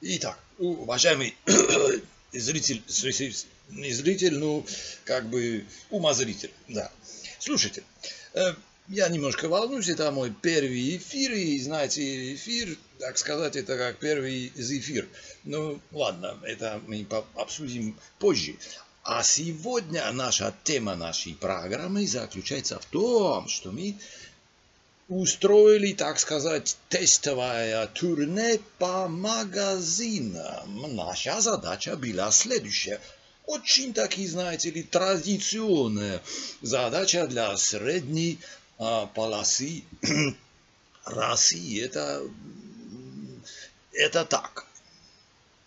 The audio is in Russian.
Итак, уважаемый зритель, не зритель, ну, как бы умозритель, да. Слушайте, э, я немножко волнуюсь, это мой первый эфир, и, знаете, эфир, так сказать, это как первый эфир. Ну, ладно, это мы обсудим позже. А сегодня наша тема нашей программы заключается в том, что мы устроили, так сказать, тестовое турне по магазинам. Наша задача была следующая. Очень таки, знаете ли, традиционная задача для средней а, полосы России. Это, это так.